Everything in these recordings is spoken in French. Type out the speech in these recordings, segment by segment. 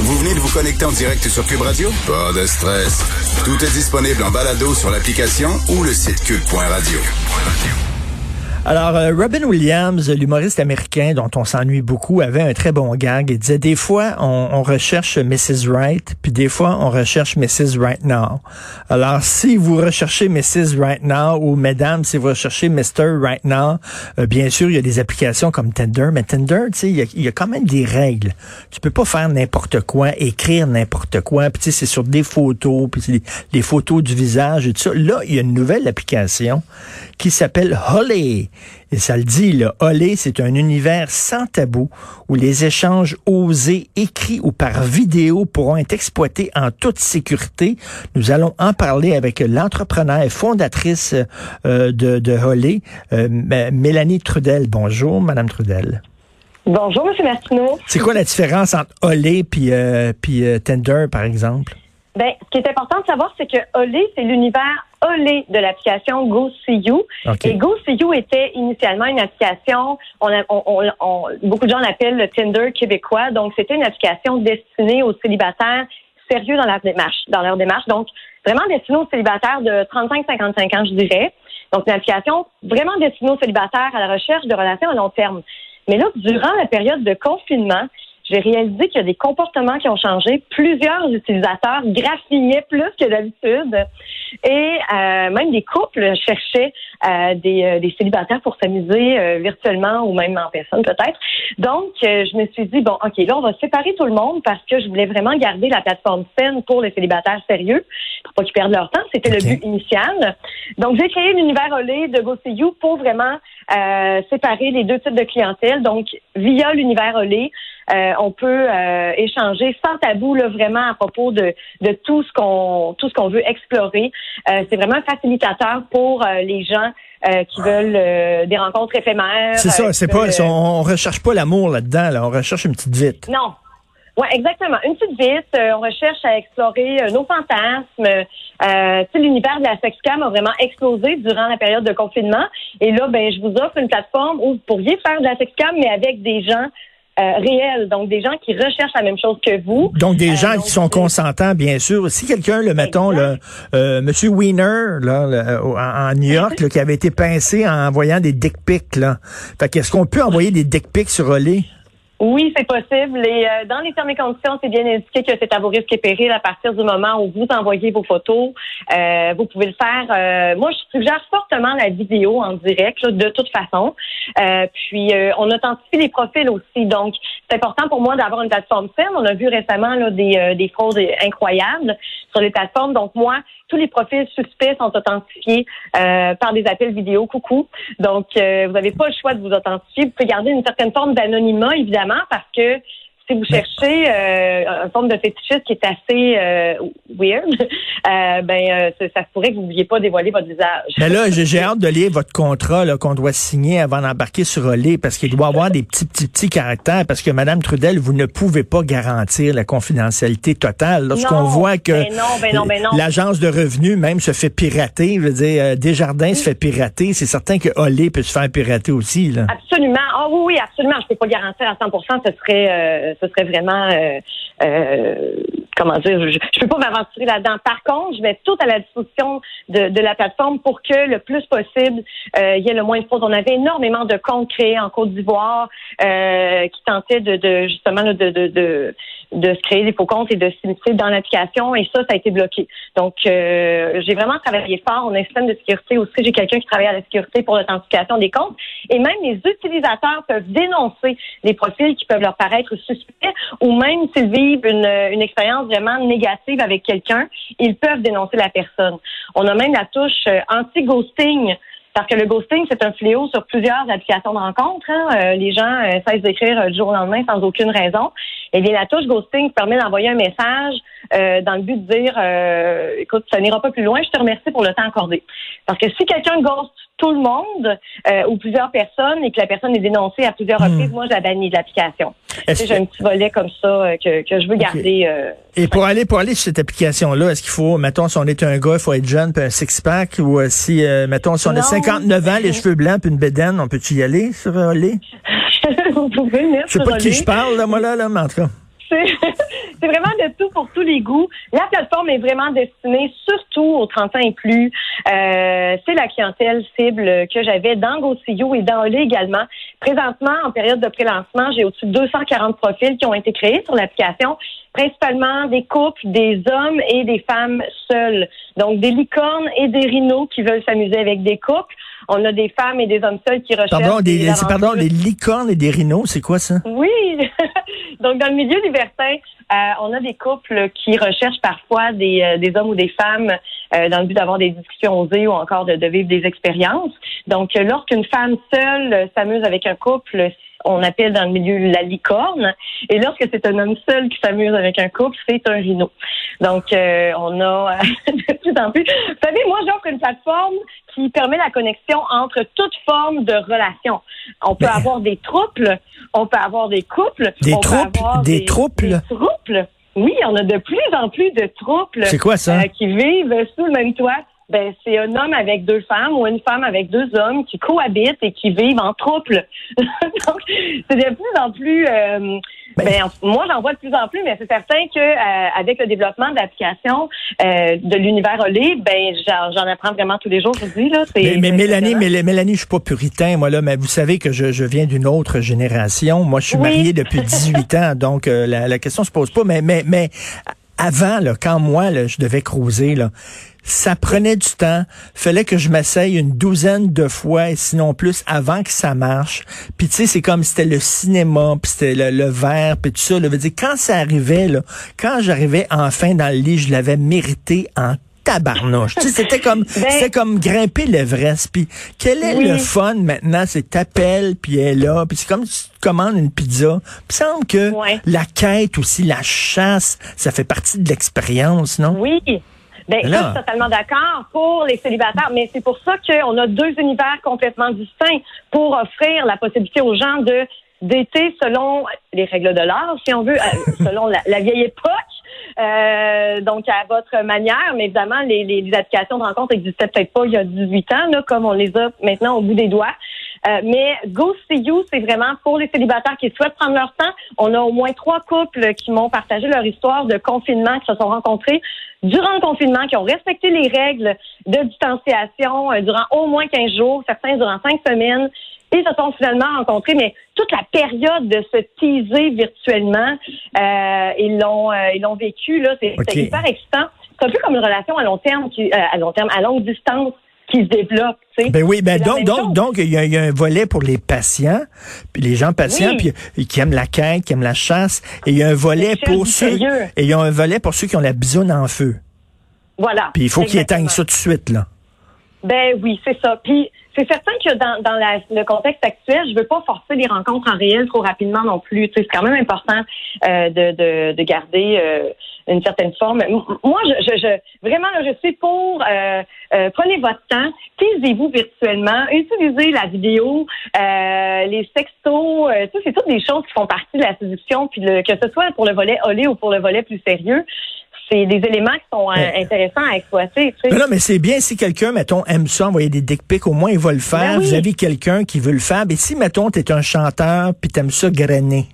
Vous venez de vous connecter en direct sur Cube Radio? Pas de stress. Tout est disponible en balado sur l'application ou le site cube.radio. Alors, euh, Robin Williams, l'humoriste américain dont on s'ennuie beaucoup, avait un très bon gag. Il disait, des fois, on, recherche Mrs. Right, puis des fois, on recherche Mrs. Right Now. Alors, si vous recherchez Mrs. Right Now, ou mesdames, si vous recherchez Mr. Right Now, euh, bien sûr, il y a des applications comme Tinder, mais Tinder, tu sais, il, il y, a quand même des règles. Tu peux pas faire n'importe quoi, écrire n'importe quoi, puis tu sais, c'est sur des photos, puis les, les photos du visage et tout ça. Là, il y a une nouvelle application qui s'appelle Holly. Et ça le dit, le Olé, c'est un univers sans tabou où les échanges osés, écrits ou par vidéo pourront être exploités en toute sécurité. Nous allons en parler avec l'entrepreneur et fondatrice euh, de, de Olé, euh, Mélanie Trudel. Bonjour, Madame Trudel. Bonjour, M. Martineau. C'est quoi la différence entre Olé puis, euh, puis Tinder, par exemple? Ben, ce qui est important de savoir, c'est que Olé, c'est l'univers Olé de l'application Go See You. Et Go See You était initialement une application, on, on, beaucoup de gens l'appellent le Tinder québécois. Donc, c'était une application destinée aux célibataires sérieux dans leur démarche, dans leur démarche. Donc, vraiment destinée aux célibataires de 35-55 ans, je dirais. Donc, une application vraiment destinée aux célibataires à la recherche de relations à long terme. Mais là, durant la période de confinement, j'ai réalisé qu'il y a des comportements qui ont changé. Plusieurs utilisateurs graffinaient plus que d'habitude et euh, même des couples cherchaient euh, des, euh, des, célibataires pour s'amuser virtuellement ou même en personne peut-être. Donc, je me suis dit, bon, OK, là, on va séparer tout le monde parce que je voulais vraiment garder la plateforme saine pour les célibataires sérieux pour pas qu'ils perdent leur temps. C'était le but initial. Donc, j'ai créé l'univers Olé de GoSeeYou pour vraiment séparer les deux types de clientèle. Donc, via l'univers Olé, euh, on peut euh, échanger sans tabou là, vraiment à propos de, de tout ce qu'on tout ce qu'on veut explorer. Euh, c'est vraiment un facilitateur pour les gens qui veulent des rencontres éphémères. C'est ça, c'est pas on, recherche pas l'amour là-dedans, là, on recherche une petite vite. Non. Oui, exactement. Une petite vite. on recherche à explorer nos fantasmes. Euh, l'univers de la sexcam a vraiment explosé durant la période de confinement. Et là, ben, je vous offre une plateforme où vous pourriez faire de la sexcam, mais avec des gens euh, réels, donc des gens qui recherchent la même chose que vous. Donc des euh, gens qui sont consentants, bien sûr. Si quelqu'un, le mettons, le euh, Monsieur Wiener, là, en, New York, qui avait été pincé en envoyant des dick pics, là. Fait qu'est-ce qu'on peut envoyer des dick pics sur Olé? Oui, c'est possible. Et euh, dans les termes et conditions, c'est bien indiqué que c'est à vos risques et périls à partir du moment où vous envoyez vos photos. Euh, vous pouvez le faire. Euh, moi, je suggère fortement la vidéo en direct, de toute façon. puis, on authentifie les profils aussi. Donc, c'est important pour moi d'avoir une plateforme saine. On a vu récemment là, des, des fraudes incroyables sur les plateformes. Donc, moi, tous les profils suspects sont authentifiés par des appels vidéo. Coucou. Donc, vous n'avez pas le choix de vous authentifier. Vous pouvez garder une certaine forme d'anonymat, évidemment parce que si vous cherchez euh, une forme de fétichisme qui est assez euh, weird, euh, ben euh, ça se pourrait que vous ne vouliez pas dévoiler votre visage. Mais là, j'ai hâte de lire votre contrat qu'on doit signer avant d'embarquer sur Olé parce qu'il doit avoir des petits petits petits caractères parce que Madame Trudel, vous ne pouvez pas garantir la confidentialité totale lorsqu'on voit que ben ben l'agence de revenus même se fait pirater, je veux dire euh, Desjardins se fait pirater, c'est certain que Olé peut se faire pirater aussi là. Absolument. Ah oui oui, absolument, je peux pas garantir à 100%, ce serait ce serait vraiment euh, euh, comment dire, je, ne peux pas m'aventurer là-dedans. Par contre, je vais tout à la disposition de, la plateforme pour que le plus possible, euh, il y ait le moins de fraude. On avait énormément de comptes créés en Côte d'Ivoire qui tentaient de, justement de, de, de, se créer des faux comptes et de s'immiscer dans l'application, et ça, ça a été bloqué. Donc, j'ai vraiment travaillé fort. On a un système de sécurité aussi. J'ai quelqu'un qui travaille à la sécurité pour l'authentification des comptes. Et même les utilisateurs peuvent dénoncer les profils qui peuvent leur paraître suspects ou même s'ils vivent une, une expérience vraiment négative avec quelqu'un, ils peuvent dénoncer la personne. On a même la touche euh, anti-ghosting Parce que le ghosting, c'est un fléau sur plusieurs applications de rencontres. Hein. Euh, les gens euh, cessent d'écrire du jour au lendemain sans aucune raison. Et bien, la touche ghosting permet d'envoyer un message dans le but de dire, écoute, ça n'ira pas plus loin, je te remercie pour le temps accordé. Parce que si quelqu'un ghost tout le monde ou plusieurs personnes et que la personne est dénoncée à plusieurs hmm. reprises, moi, je la bannis de l'application. J'ai un petit volet comme ça que, que je veux garder. et pour aller pour aller sur cette application-là, est-ce qu'il faut, mettons, si on est un gars, il faut être jeune, puis un six-pack, ou si, mettons, si on a 59 ans, les cheveux blancs, puis une bédaine, on peut-y y aller sur euh, Vous pouvez, Je sais pas de qui je parle, là, moi, là, là, mais en tout cas. C'est vraiment de tout pour tous les goûts. La plateforme est vraiment destinée surtout aux 30 ans et plus. Euh, c'est la clientèle cible que j'avais dans GoCU et dans Olé également. Présentement, en période de pré-lancement, j'ai au-dessus de 240 profils qui ont été créés sur l'application, principalement des couples, des hommes et des femmes seules. Donc, des licornes et des rhinos qui veulent s'amuser avec des couples. On a des femmes et des hommes seuls qui recherchent. Pardon, des, pardon, des licornes et des rhinos, c'est quoi ça? Oui. Donc, dans le milieu libertin, euh, on a des couples qui recherchent parfois des, euh, des hommes ou des femmes euh, dans le but d'avoir des discussions osées ou encore de, de vivre des expériences. Donc, lorsqu'une femme seule s'amuse avec un couple, on appelle dans le milieu la licorne. Et lorsque c'est un homme seul qui s'amuse avec un couple, c'est un rhino. Donc, on a de plus en plus. Vous savez, moi, j'offre une plateforme qui permet la connexion entre toutes formes de relations. On peut avoir des troupes, on peut avoir des couples. Des troupes? Des, troupes? Des troupes. Oui, on a de plus en plus de troupes. C'est quoi ça? Euh, qui vivent sous le même toit. Ben, c'est un homme avec deux femmes ou une femme avec deux hommes qui cohabitent et qui vivent en couple. Donc, c'est de plus en plus. Euh, ben, ben moi, j'en vois de plus en plus, mais c'est certain que euh, avec le développement de l'application euh, de l'univers Olé, ben j'en apprends vraiment tous les jours. Je dis là. Mais, mais Mélanie, mais, Mélanie, je suis pas puritain, moi là, mais vous savez que je, je viens d'une autre génération. Moi, je suis marié depuis 18 ans, donc la, la question se pose pas. Mais mais mais avant, là, quand moi, là, je devais cruiser, là, ça prenait du temps. Fallait que je m'essaye une douzaine de fois, et sinon plus, avant que ça marche. Puis tu sais, c'est comme c'était le cinéma, puis c'était le, verre, puis tout ça. Là, veut dire, quand ça arrivait, là, quand j'arrivais enfin dans le lit, je l'avais mérité en tabarnouche. tu sais, c'était comme ben c'était comme grimper l'Everest. Puis quel est le fun maintenant? C'est t'appelles, puis elle est là. Puis c'est comme si tu commandes une pizza. Puis semble que la quête aussi, la chasse, ça fait partie de l'expérience, non? Oui. Ben, je suis totalement d'accord pour les célibataires, mais c'est pour ça qu'on a deux univers complètement distincts pour offrir la possibilité aux gens de d'été selon les règles de l'art, si on veut, euh, selon la, vieille époque, euh, donc à votre manière, mais évidemment, les, les, applications de rencontre n'existaient peut-être pas il y a 18 ans, là, comme on les a maintenant au bout des doigts. Euh, mais Go See You, c'est vraiment pour les célibataires qui souhaitent prendre leur temps. On a au moins trois couples qui m'ont partagé leur histoire de confinement, qui se sont rencontrés durant le confinement, qui ont respecté les règles de distanciation euh, durant au moins 15 jours, certains durant cinq semaines, et se sont finalement rencontrés, mais toute la période de se teaser virtuellement, euh, ils l'ont ils l'ont vécu là, c'est hyper excitant. C'est un peu comme une relation à long terme, qui, à long terme, à longue distance qui se développe. Ben oui, ben donc, donc, donc, il y, a un volet pour les patients, puis les gens patients, puis qui aiment la quête, qui aiment la chasse, et il y a un volet pour ceux, et il y a un volet pour ceux qui ont la bisoune en feu. Voilà. Puis il faut qu'ils éteignent ça tout de suite, là. Ben oui, c'est ça. Puis c'est certain que dans, dans le contexte actuel, je veux pas forcer les rencontres en réel trop rapidement non plus. c'est quand même important euh, de, de, de, garder euh, une certaine forme. Moi, je, je, vraiment, je suis pour euh, euh prenez votre temps, teasez-vous virtuellement, utilisez la vidéo, euh, les sextos, euh, c'est toutes des choses qui font partie de la séduction, puis le, que ce soit pour le volet olé ou pour le volet plus sérieux c'est des éléments qui sont intéressants à exploiter. Tu sais. non, mais c'est bien si quelqu'un, mettons, aime ça, envoyer des dick pics, au moins il va le faire. Ben Vous avez quelqu'un qui veut le faire. Mais si, mettons, tu es un chanteur puis t'aimes ça grainer,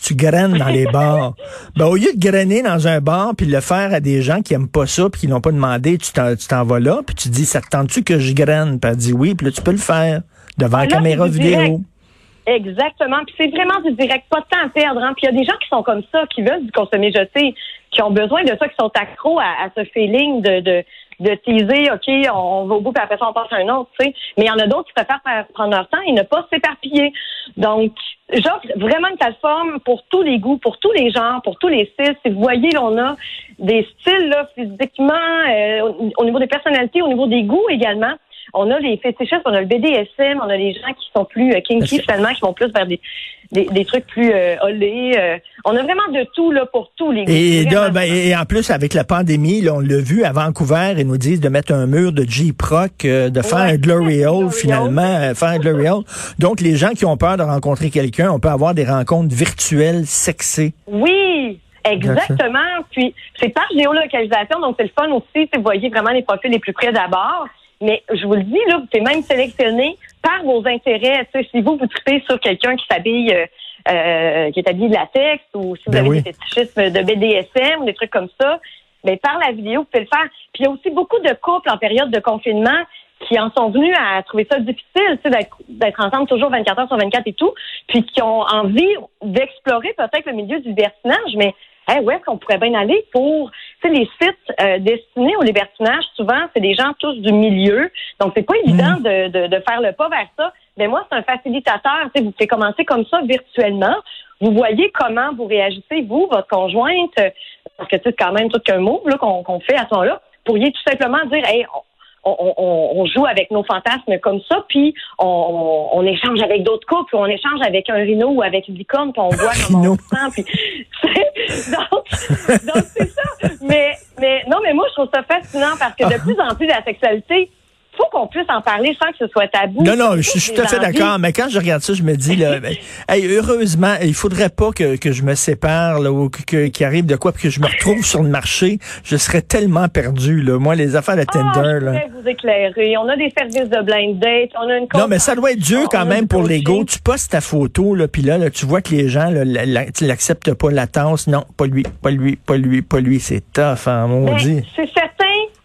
tu graines dans les bars. Ben, au lieu de grainer dans un bar puis le faire à des gens qui aiment pas ça puis qui l'ont pas demandé, tu t'en vas là puis tu dis, ça te tente-tu que je graine? Puis elle dit oui, puis là, tu peux le faire devant la caméra vidéo. Exactement. Puis c'est vraiment du direct, pas de temps à perdre. Hein. Puis il y a des gens qui sont comme ça, qui veulent du consommer jeté, qui ont besoin de ça, qui sont accros à, ce feeling de, de, de teaser, OK, on, va au bout, puis après ça, on passe à un autre, tu sais. Mais il y en a d'autres qui préfèrent prendre leur temps et ne pas s'éparpiller. Donc, j'offre vraiment une plateforme pour tous les goûts, pour tous les genres, pour tous les styles. Si vous voyez, on a des styles, là, physiquement, euh, au niveau des personnalités, au niveau des goûts également. On a les fétichistes, on a le BDSM, on a les gens qui sont plus kinky finalement, qui vont plus vers des, des, trucs plus euh, on a vraiment de tout là pour tous les et, ben, et en plus, avec la pandémie, on l'a vu à Vancouver, ils nous disent de mettre un mur de J-Proc, de faire un Glory Hole finalement, faire un Glory Hole. Donc, les gens qui ont peur de rencontrer quelqu'un, on peut avoir des rencontres virtuelles sexées. Oui, Exactement. Puis c'est par géolocalisation, donc c'est le fun aussi. Vous voyez vraiment les profils les plus près d'abord. Mais je vous le dis, là, c'est même sélectionné par vos intérêts. si vous, vous tripez sur quelqu'un qui s'habille, euh, euh, qui est habillé de latex, ou si vous ben avez des fétichismes de BDSM ou des trucs comme ça, mais ben, par la vidéo, vous pouvez le faire. Puis il y a aussi beaucoup de couples en période de confinement qui en sont venus à trouver ça difficile, d'être ensemble toujours 24 heures sur 24 et tout, puis qui ont envie d'explorer peut-être le milieu du libertinage, mais hey, où est-ce qu'on pourrait bien aller pour, tu sais, les sites euh, destinés au libertinage, souvent, c'est des gens tous du milieu, donc c'est pas évident mm. de, de, de, faire le pas vers ça. Mais moi, c'est un facilitateur, tu sais, vous pouvez commencer comme ça virtuellement. Vous voyez comment vous réagissez, vous, votre conjointe, parce que c'est quand même tout qu'un mot qu'on fait à ce moment-là. Pourriez tout simplement dire, hey, on, joue avec nos fantasmes comme ça, puis on, échange avec d'autres couples, on échange avec un rhino ou avec une licorne, puis on voit comment on se sent. Puis, donc, donc c'est ça. Mais, mais non, mais moi, je trouve ça fascinant parce que de plus en plus, la sexualité qu'on puisse en parler sans que ce soit tabou. Non, non, je, suis tout à fait d'accord. Mais quand je regarde ça, je me dis, là, ben, heureusement, il faudrait pas que, que je me sépare là, ou qu'il qui arrive de quoi, puis que je me retrouve sur le marché. Je serais tellement perdu. Là. Moi, les affaires de Tinder. Ah, je là. vous éclairer. On a des services de blind date. On a une Non, mais ça doit être dur quand même pour l'ego. Tu postes ta photo, là, puis là, là, tu vois que les gens, l'acceptes pas la tasse. Non, pas lui, pas lui, pas lui, pas lui. C'est tough, hein, maudit. C'est certain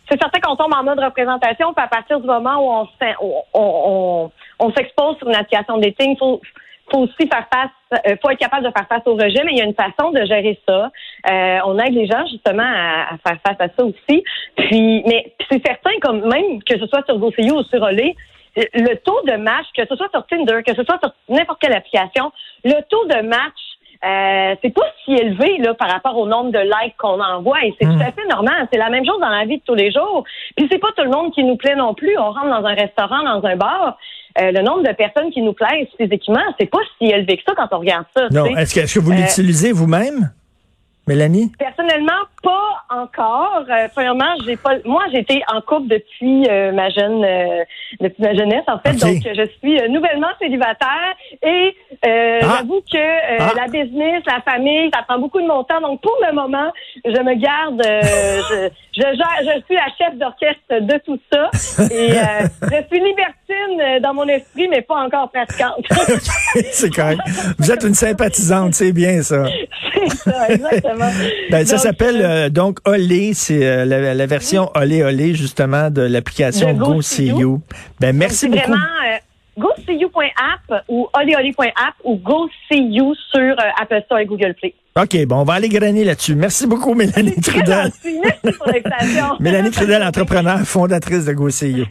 c'est certain qu'on tombe en mode représentation, puis à partir du moment où on, s'expose sur une application de dating, faut, faut aussi faire face, euh, faut être capable de faire face au rejet, mais il y a une façon de gérer ça. Euh, on aide les gens justement à, faire face à ça aussi. Puis, mais c'est certain, comme même que ce soit sur GoSeeYou ou sur Olé, le taux de match, que ce soit sur Tinder, que ce soit sur n'importe quelle application, le taux de match euh, c'est pas si élevé là par rapport au nombre de likes qu'on envoie et c'est hmm. tout à fait normal. C'est la même chose dans la vie de tous les jours. Puis c'est pas tout le monde qui nous plaît non plus. On rentre dans un restaurant, dans un bar. Euh, le nombre de personnes qui nous plaisent physiquement, c'est pas si élevé que ça quand on regarde ça. Non, est-ce que, est que, vous euh, l'utilisez vous-même? Mélanie? Personnellement, pas encore. Euh, premièrement, j'ai pas. Moi, j'étais en couple depuis euh, ma jeune, euh, depuis ma jeunesse en fait. Donc, je suis euh, nouvellement célibataire et ah. j'avoue que ah. la business, la famille, ça prend beaucoup de mon temps. Donc, pour le moment, je me garde. je, je, je suis la chef d'orchestre de tout ça et je suis libertine dans mon esprit, mais pas encore pratiquante. c'est correct. Vous êtes une sympathisante, c'est bien ça. c'est ça, exactement. Ben, ça s'appelle euh, donc Olé, c'est euh, la, version Olé Olé justement de l'application GoSeeYou. Ben merci beaucoup. Vraiment, euh, GoSeeYou.app ou oléolé.app ou GoSeeYou sur Apple Store et Google Play. OK, bon, on va aller grainer là-dessus. Merci beaucoup, Mélanie Trudel. Merci pour l'invitation. Mélanie Trudel, entrepreneur, fondatrice de GoSeeYou.